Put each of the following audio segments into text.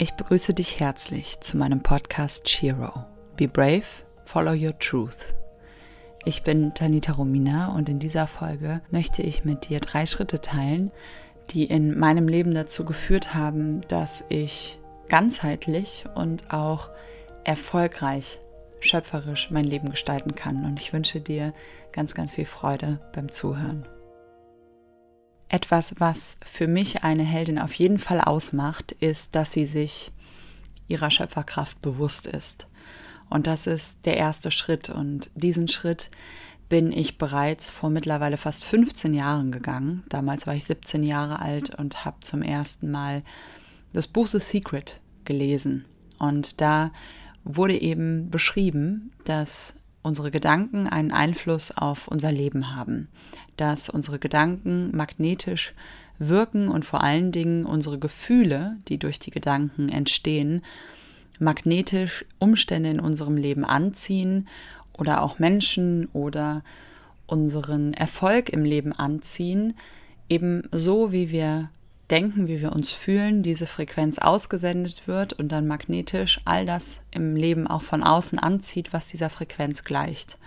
Ich begrüße dich herzlich zu meinem Podcast Chiro. Be brave, follow your truth. Ich bin Tanita Romina und in dieser Folge möchte ich mit dir drei Schritte teilen, die in meinem Leben dazu geführt haben, dass ich ganzheitlich und auch erfolgreich schöpferisch mein Leben gestalten kann. Und ich wünsche dir ganz, ganz viel Freude beim Zuhören. Etwas, was für mich eine Heldin auf jeden Fall ausmacht, ist, dass sie sich ihrer Schöpferkraft bewusst ist. Und das ist der erste Schritt. Und diesen Schritt bin ich bereits vor mittlerweile fast 15 Jahren gegangen. Damals war ich 17 Jahre alt und habe zum ersten Mal das Buch The Secret gelesen. Und da wurde eben beschrieben, dass unsere Gedanken einen Einfluss auf unser Leben haben, dass unsere Gedanken magnetisch wirken und vor allen Dingen unsere Gefühle, die durch die Gedanken entstehen, magnetisch Umstände in unserem Leben anziehen oder auch Menschen oder unseren Erfolg im Leben anziehen, eben so wie wir denken, wie wir uns fühlen, diese Frequenz ausgesendet wird und dann magnetisch all das im Leben auch von außen anzieht, was dieser Frequenz gleicht.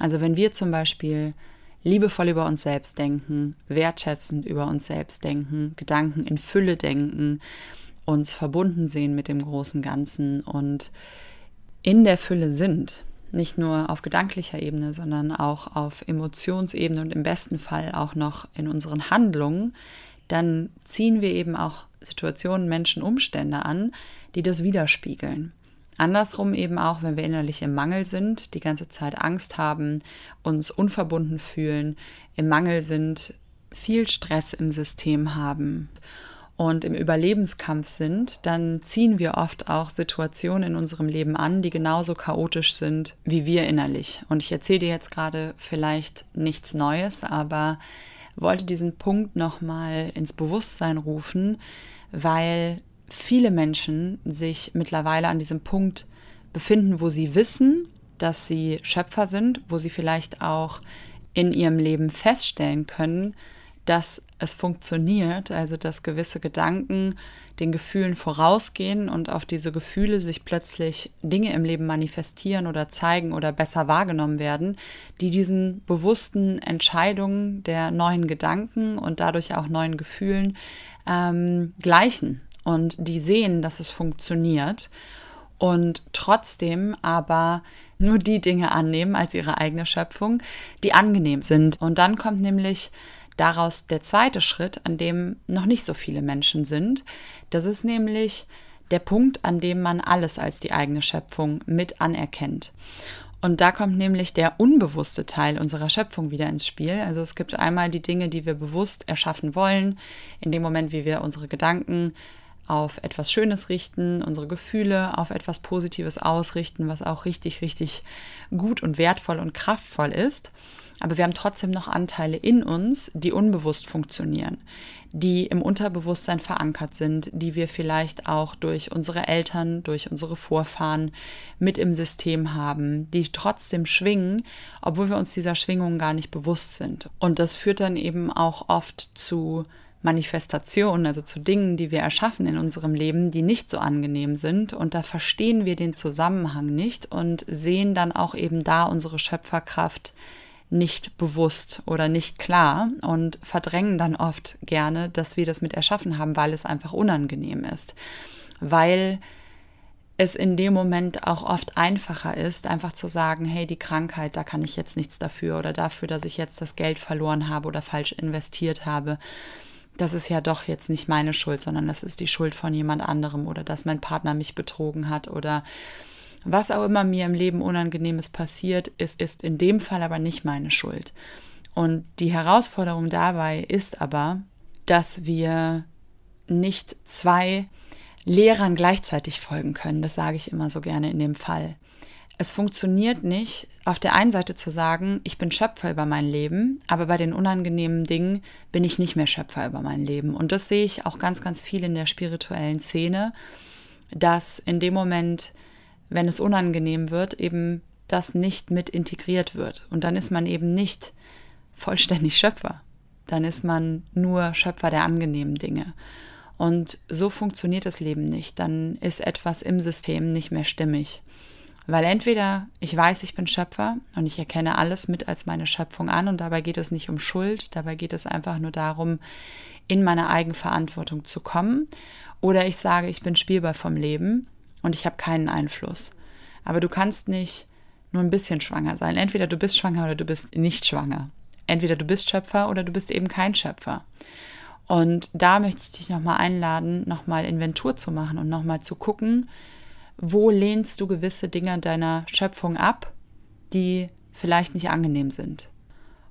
Also wenn wir zum Beispiel liebevoll über uns selbst denken, wertschätzend über uns selbst denken, Gedanken in Fülle denken, uns verbunden sehen mit dem großen Ganzen und in der Fülle sind, nicht nur auf gedanklicher Ebene, sondern auch auf Emotionsebene und im besten Fall auch noch in unseren Handlungen, dann ziehen wir eben auch Situationen, Menschen, Umstände an, die das widerspiegeln. Andersrum eben auch, wenn wir innerlich im Mangel sind, die ganze Zeit Angst haben, uns unverbunden fühlen, im Mangel sind, viel Stress im System haben und im Überlebenskampf sind, dann ziehen wir oft auch Situationen in unserem Leben an, die genauso chaotisch sind wie wir innerlich. Und ich erzähle dir jetzt gerade vielleicht nichts Neues, aber wollte diesen Punkt nochmal ins Bewusstsein rufen, weil viele Menschen sich mittlerweile an diesem Punkt befinden, wo sie wissen, dass sie Schöpfer sind, wo sie vielleicht auch in ihrem Leben feststellen können, dass es funktioniert, also dass gewisse Gedanken den Gefühlen vorausgehen und auf diese Gefühle sich plötzlich Dinge im Leben manifestieren oder zeigen oder besser wahrgenommen werden, die diesen bewussten Entscheidungen der neuen Gedanken und dadurch auch neuen Gefühlen ähm, gleichen und die sehen, dass es funktioniert und trotzdem aber nur die Dinge annehmen als ihre eigene Schöpfung, die angenehm sind. Und dann kommt nämlich daraus der zweite Schritt, an dem noch nicht so viele Menschen sind. Das ist nämlich der Punkt, an dem man alles als die eigene Schöpfung mit anerkennt. Und da kommt nämlich der unbewusste Teil unserer Schöpfung wieder ins Spiel. Also es gibt einmal die Dinge, die wir bewusst erschaffen wollen, in dem Moment, wie wir unsere Gedanken auf etwas Schönes richten, unsere Gefühle auf etwas Positives ausrichten, was auch richtig, richtig gut und wertvoll und kraftvoll ist aber wir haben trotzdem noch Anteile in uns, die unbewusst funktionieren, die im Unterbewusstsein verankert sind, die wir vielleicht auch durch unsere Eltern, durch unsere Vorfahren mit im System haben, die trotzdem schwingen, obwohl wir uns dieser Schwingungen gar nicht bewusst sind. Und das führt dann eben auch oft zu Manifestationen, also zu Dingen, die wir erschaffen in unserem Leben, die nicht so angenehm sind. Und da verstehen wir den Zusammenhang nicht und sehen dann auch eben da unsere Schöpferkraft nicht bewusst oder nicht klar und verdrängen dann oft gerne, dass wir das mit erschaffen haben, weil es einfach unangenehm ist. Weil es in dem Moment auch oft einfacher ist, einfach zu sagen, hey, die Krankheit, da kann ich jetzt nichts dafür oder dafür, dass ich jetzt das Geld verloren habe oder falsch investiert habe. Das ist ja doch jetzt nicht meine Schuld, sondern das ist die Schuld von jemand anderem oder dass mein Partner mich betrogen hat oder was auch immer mir im Leben Unangenehmes passiert, ist, ist in dem Fall aber nicht meine Schuld. Und die Herausforderung dabei ist aber, dass wir nicht zwei Lehrern gleichzeitig folgen können. Das sage ich immer so gerne in dem Fall. Es funktioniert nicht, auf der einen Seite zu sagen, ich bin Schöpfer über mein Leben, aber bei den unangenehmen Dingen bin ich nicht mehr Schöpfer über mein Leben. Und das sehe ich auch ganz, ganz viel in der spirituellen Szene, dass in dem Moment, wenn es unangenehm wird, eben das nicht mit integriert wird. Und dann ist man eben nicht vollständig Schöpfer. Dann ist man nur Schöpfer der angenehmen Dinge. Und so funktioniert das Leben nicht. Dann ist etwas im System nicht mehr stimmig. Weil entweder ich weiß, ich bin Schöpfer und ich erkenne alles mit als meine Schöpfung an und dabei geht es nicht um Schuld, dabei geht es einfach nur darum, in meine Eigenverantwortung zu kommen. Oder ich sage, ich bin Spielball vom Leben und ich habe keinen Einfluss. Aber du kannst nicht nur ein bisschen schwanger sein. Entweder du bist schwanger oder du bist nicht schwanger. Entweder du bist Schöpfer oder du bist eben kein Schöpfer. Und da möchte ich dich nochmal einladen, nochmal Inventur zu machen und nochmal zu gucken, wo lehnst du gewisse Dinge deiner Schöpfung ab, die vielleicht nicht angenehm sind.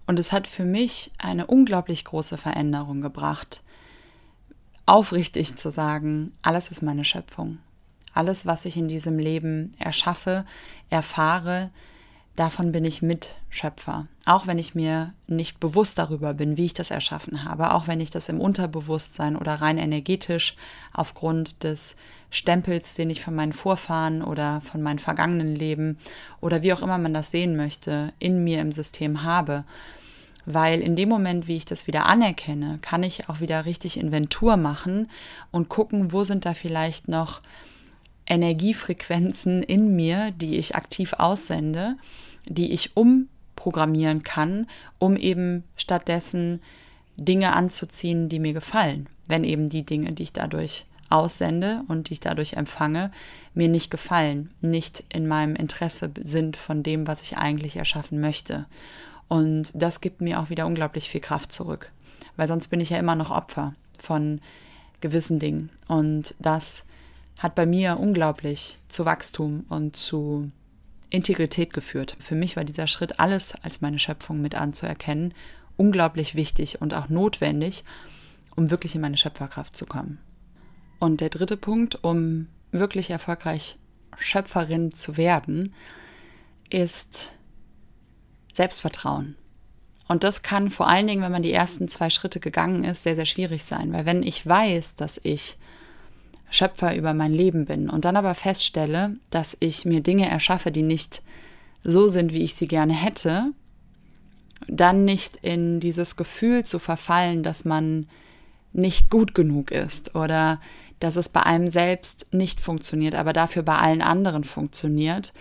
Und es hat für mich eine unglaublich große Veränderung gebracht, aufrichtig zu sagen, alles ist meine Schöpfung. Alles, was ich in diesem Leben erschaffe, erfahre, davon bin ich Mitschöpfer. Auch wenn ich mir nicht bewusst darüber bin, wie ich das erschaffen habe, auch wenn ich das im Unterbewusstsein oder rein energetisch aufgrund des Stempels, den ich von meinen Vorfahren oder von meinem vergangenen Leben oder wie auch immer man das sehen möchte, in mir im System habe. Weil in dem Moment, wie ich das wieder anerkenne, kann ich auch wieder richtig Inventur machen und gucken, wo sind da vielleicht noch Energiefrequenzen in mir, die ich aktiv aussende, die ich umprogrammieren kann, um eben stattdessen Dinge anzuziehen, die mir gefallen, wenn eben die Dinge, die ich dadurch aussende und die ich dadurch empfange, mir nicht gefallen, nicht in meinem Interesse sind von dem, was ich eigentlich erschaffen möchte. Und das gibt mir auch wieder unglaublich viel Kraft zurück, weil sonst bin ich ja immer noch Opfer von gewissen Dingen. Und das hat bei mir unglaublich zu Wachstum und zu Integrität geführt. Für mich war dieser Schritt, alles als meine Schöpfung mit anzuerkennen, unglaublich wichtig und auch notwendig, um wirklich in meine Schöpferkraft zu kommen. Und der dritte Punkt, um wirklich erfolgreich Schöpferin zu werden, ist Selbstvertrauen. Und das kann vor allen Dingen, wenn man die ersten zwei Schritte gegangen ist, sehr, sehr schwierig sein. Weil wenn ich weiß, dass ich Schöpfer über mein Leben bin und dann aber feststelle, dass ich mir Dinge erschaffe, die nicht so sind, wie ich sie gerne hätte, dann nicht in dieses Gefühl zu verfallen, dass man nicht gut genug ist oder dass es bei einem selbst nicht funktioniert, aber dafür bei allen anderen funktioniert.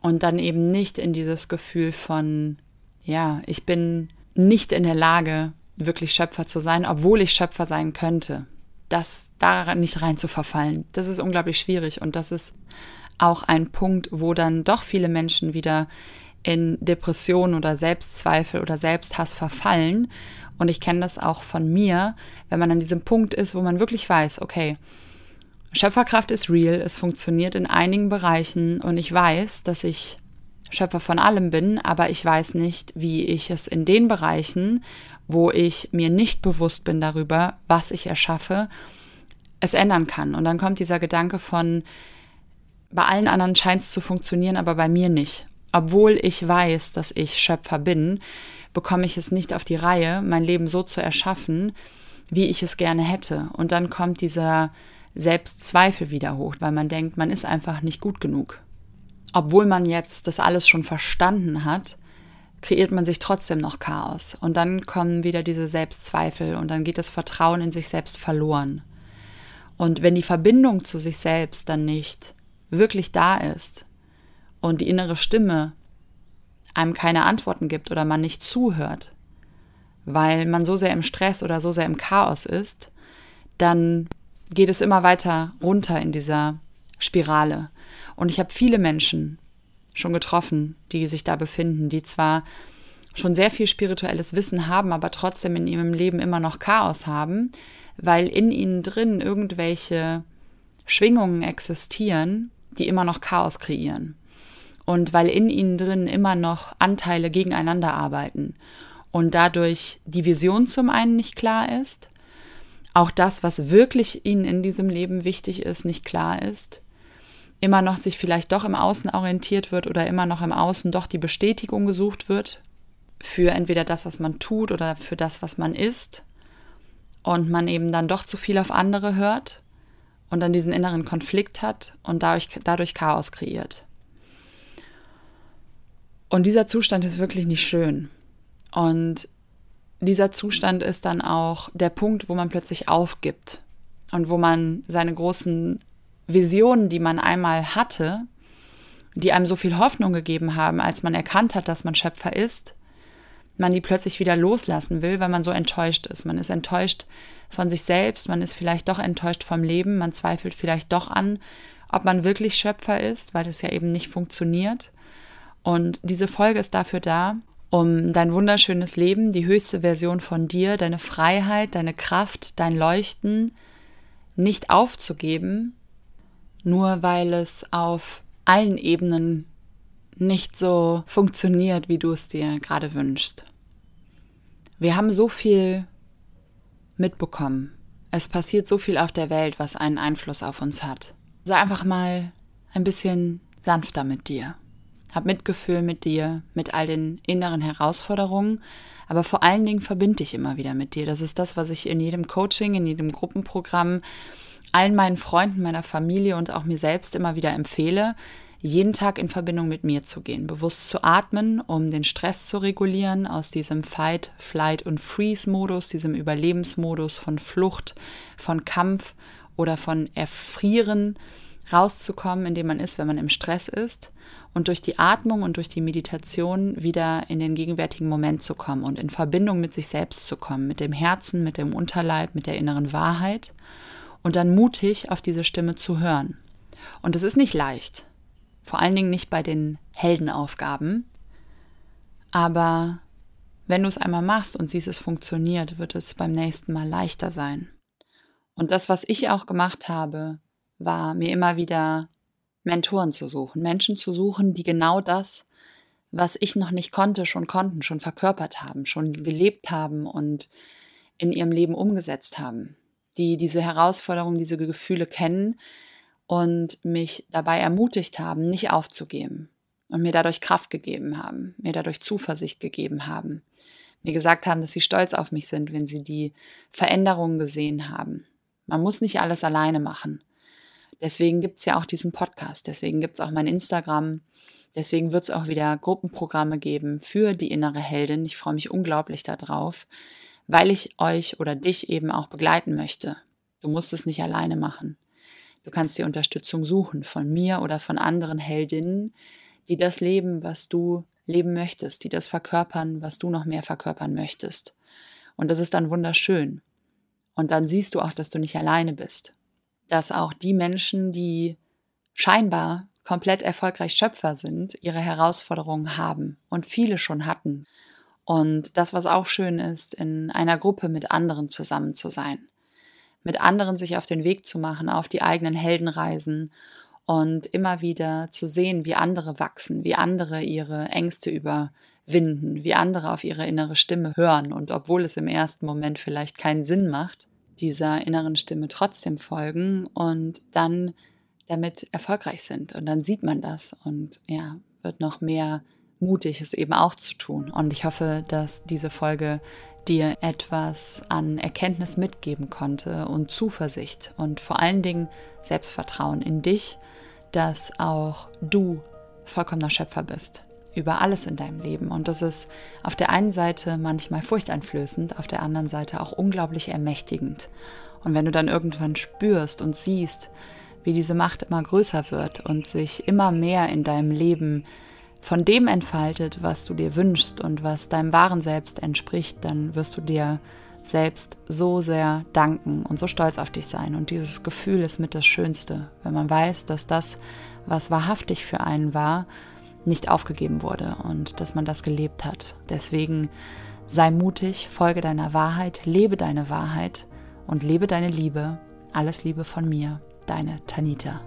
Und dann eben nicht in dieses Gefühl von, ja, ich bin nicht in der Lage, wirklich Schöpfer zu sein, obwohl ich Schöpfer sein könnte. Das da nicht rein zu verfallen, das ist unglaublich schwierig. Und das ist auch ein Punkt, wo dann doch viele Menschen wieder in Depressionen oder Selbstzweifel oder Selbsthass verfallen, und ich kenne das auch von mir, wenn man an diesem Punkt ist, wo man wirklich weiß, okay, Schöpferkraft ist real, es funktioniert in einigen Bereichen und ich weiß, dass ich Schöpfer von allem bin, aber ich weiß nicht, wie ich es in den Bereichen, wo ich mir nicht bewusst bin darüber, was ich erschaffe, es ändern kann. Und dann kommt dieser Gedanke von, bei allen anderen scheint es zu funktionieren, aber bei mir nicht. Obwohl ich weiß, dass ich Schöpfer bin, bekomme ich es nicht auf die Reihe, mein Leben so zu erschaffen, wie ich es gerne hätte. Und dann kommt dieser Selbstzweifel wieder hoch, weil man denkt, man ist einfach nicht gut genug. Obwohl man jetzt das alles schon verstanden hat, kreiert man sich trotzdem noch Chaos. Und dann kommen wieder diese Selbstzweifel und dann geht das Vertrauen in sich selbst verloren. Und wenn die Verbindung zu sich selbst dann nicht wirklich da ist und die innere Stimme einem keine Antworten gibt oder man nicht zuhört, weil man so sehr im Stress oder so sehr im Chaos ist, dann geht es immer weiter runter in dieser Spirale. Und ich habe viele Menschen schon getroffen, die sich da befinden, die zwar schon sehr viel spirituelles Wissen haben, aber trotzdem in ihrem Leben immer noch Chaos haben, weil in ihnen drin irgendwelche Schwingungen existieren, die immer noch Chaos kreieren und weil in ihnen drin immer noch Anteile gegeneinander arbeiten und dadurch die Vision zum einen nicht klar ist, auch das, was wirklich ihnen in diesem Leben wichtig ist, nicht klar ist, immer noch sich vielleicht doch im Außen orientiert wird oder immer noch im Außen doch die Bestätigung gesucht wird für entweder das, was man tut oder für das, was man ist und man eben dann doch zu viel auf andere hört und dann diesen inneren Konflikt hat und dadurch, dadurch Chaos kreiert. Und dieser Zustand ist wirklich nicht schön. Und dieser Zustand ist dann auch der Punkt, wo man plötzlich aufgibt und wo man seine großen Visionen, die man einmal hatte, die einem so viel Hoffnung gegeben haben, als man erkannt hat, dass man Schöpfer ist, man die plötzlich wieder loslassen will, weil man so enttäuscht ist. Man ist enttäuscht von sich selbst, man ist vielleicht doch enttäuscht vom Leben, man zweifelt vielleicht doch an, ob man wirklich Schöpfer ist, weil es ja eben nicht funktioniert. Und diese Folge ist dafür da, um dein wunderschönes Leben, die höchste Version von dir, deine Freiheit, deine Kraft, dein Leuchten nicht aufzugeben, nur weil es auf allen Ebenen nicht so funktioniert, wie du es dir gerade wünschst. Wir haben so viel mitbekommen. Es passiert so viel auf der Welt, was einen Einfluss auf uns hat. Sei einfach mal ein bisschen sanfter mit dir. Hab Mitgefühl mit dir, mit all den inneren Herausforderungen, aber vor allen Dingen verbind dich immer wieder mit dir. Das ist das, was ich in jedem Coaching, in jedem Gruppenprogramm allen meinen Freunden, meiner Familie und auch mir selbst immer wieder empfehle, jeden Tag in Verbindung mit mir zu gehen, bewusst zu atmen, um den Stress zu regulieren, aus diesem Fight, Flight und Freeze-Modus, diesem Überlebensmodus von Flucht, von Kampf oder von Erfrieren rauszukommen, in dem man ist, wenn man im Stress ist und durch die Atmung und durch die Meditation wieder in den gegenwärtigen Moment zu kommen und in Verbindung mit sich selbst zu kommen, mit dem Herzen, mit dem Unterleib, mit der inneren Wahrheit und dann mutig auf diese Stimme zu hören. Und es ist nicht leicht. Vor allen Dingen nicht bei den Heldenaufgaben. Aber wenn du es einmal machst und siehst, es funktioniert, wird es beim nächsten Mal leichter sein. Und das, was ich auch gemacht habe, war mir immer wieder Mentoren zu suchen, Menschen zu suchen, die genau das, was ich noch nicht konnte, schon konnten, schon verkörpert haben, schon gelebt haben und in ihrem Leben umgesetzt haben, die diese Herausforderungen, diese Gefühle kennen, und mich dabei ermutigt haben, nicht aufzugeben und mir dadurch Kraft gegeben haben, mir dadurch Zuversicht gegeben haben, mir gesagt haben, dass sie stolz auf mich sind, wenn sie die Veränderungen gesehen haben. Man muss nicht alles alleine machen. Deswegen gibt es ja auch diesen Podcast, deswegen gibt es auch mein Instagram, deswegen wird es auch wieder Gruppenprogramme geben für die innere Heldin. Ich freue mich unglaublich darauf, weil ich euch oder dich eben auch begleiten möchte. Du musst es nicht alleine machen. Du kannst dir Unterstützung suchen von mir oder von anderen Heldinnen, die das leben, was du leben möchtest, die das verkörpern, was du noch mehr verkörpern möchtest. Und das ist dann wunderschön. Und dann siehst du auch, dass du nicht alleine bist. Dass auch die Menschen, die scheinbar komplett erfolgreich Schöpfer sind, ihre Herausforderungen haben und viele schon hatten. Und das, was auch schön ist, in einer Gruppe mit anderen zusammen zu sein mit anderen sich auf den Weg zu machen, auf die eigenen Heldenreisen und immer wieder zu sehen, wie andere wachsen, wie andere ihre Ängste überwinden, wie andere auf ihre innere Stimme hören und obwohl es im ersten Moment vielleicht keinen Sinn macht, dieser inneren Stimme trotzdem folgen und dann damit erfolgreich sind. Und dann sieht man das und ja, wird noch mehr mutig, es eben auch zu tun. Und ich hoffe, dass diese Folge dir etwas an Erkenntnis mitgeben konnte und Zuversicht und vor allen Dingen Selbstvertrauen in dich, dass auch du vollkommener Schöpfer bist über alles in deinem Leben. Und das ist auf der einen Seite manchmal furchteinflößend, auf der anderen Seite auch unglaublich ermächtigend. Und wenn du dann irgendwann spürst und siehst, wie diese Macht immer größer wird und sich immer mehr in deinem Leben von dem entfaltet, was du dir wünschst und was deinem wahren Selbst entspricht, dann wirst du dir selbst so sehr danken und so stolz auf dich sein. Und dieses Gefühl ist mit das Schönste, wenn man weiß, dass das, was wahrhaftig für einen war, nicht aufgegeben wurde und dass man das gelebt hat. Deswegen sei mutig, folge deiner Wahrheit, lebe deine Wahrheit und lebe deine Liebe. Alles Liebe von mir, deine Tanita.